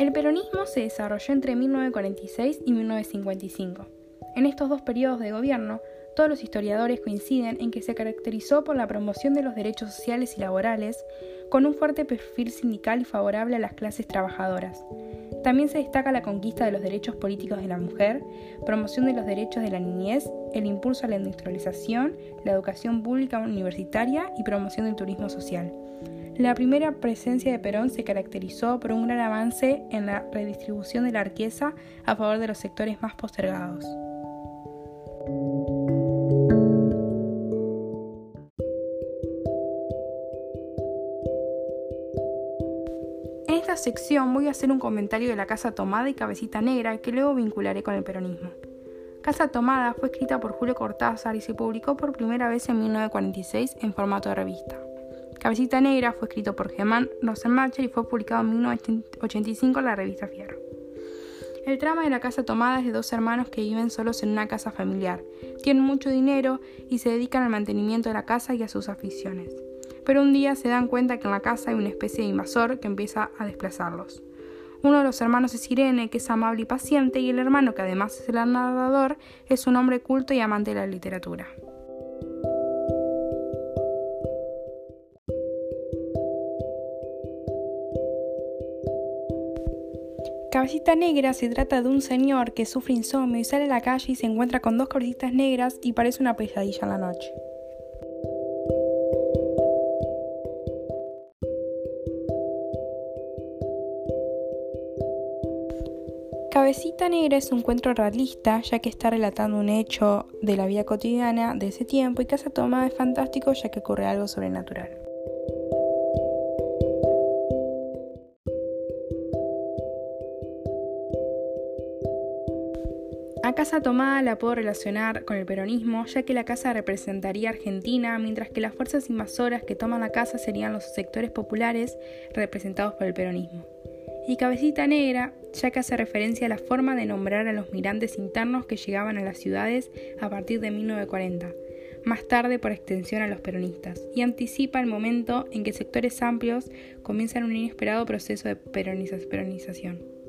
El peronismo se desarrolló entre 1946 y 1955. En estos dos periodos de gobierno, todos los historiadores coinciden en que se caracterizó por la promoción de los derechos sociales y laborales, con un fuerte perfil sindical y favorable a las clases trabajadoras. También se destaca la conquista de los derechos políticos de la mujer, promoción de los derechos de la niñez, el impulso a la industrialización, la educación pública universitaria y promoción del turismo social. La primera presencia de Perón se caracterizó por un gran avance en la redistribución de la riqueza a favor de los sectores más postergados. Esta sección voy a hacer un comentario de la Casa Tomada y Cabecita Negra que luego vincularé con el peronismo. Casa Tomada fue escrita por Julio Cortázar y se publicó por primera vez en 1946 en formato de revista. Cabecita Negra fue escrito por Germán Rosenmacher y fue publicado en 1985 en la revista Fierro. El trama de la casa tomada es de dos hermanos que viven solos en una casa familiar, tienen mucho dinero y se dedican al mantenimiento de la casa y a sus aficiones pero un día se dan cuenta que en la casa hay una especie de invasor que empieza a desplazarlos. Uno de los hermanos es Irene, que es amable y paciente, y el hermano, que además es el narrador, es un hombre culto y amante de la literatura. Cabecita Negra se trata de un señor que sufre insomnio y sale a la calle y se encuentra con dos cabecitas negras y parece una pesadilla en la noche. Cabecita Negra es un cuento realista, ya que está relatando un hecho de la vida cotidiana de ese tiempo, y Casa Tomada es fantástico, ya que ocurre algo sobrenatural. A Casa Tomada la puedo relacionar con el peronismo, ya que la casa representaría Argentina, mientras que las fuerzas invasoras que toman la casa serían los sectores populares representados por el peronismo y Cabecita Negra, ya que hace referencia a la forma de nombrar a los migrantes internos que llegaban a las ciudades a partir de 1940, más tarde por extensión a los peronistas, y anticipa el momento en que sectores amplios comienzan un inesperado proceso de peronización.